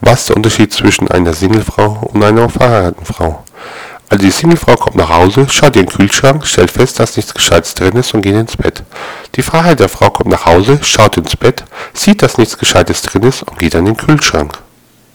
Was ist der Unterschied zwischen einer Singlefrau und einer verheirateten Frau? Also die Singlefrau kommt nach Hause, schaut in den Kühlschrank, stellt fest, dass nichts Gescheites drin ist und geht ins Bett. Die verheiratete Frau kommt nach Hause, schaut ins Bett, sieht, dass nichts Gescheites drin ist und geht an den Kühlschrank.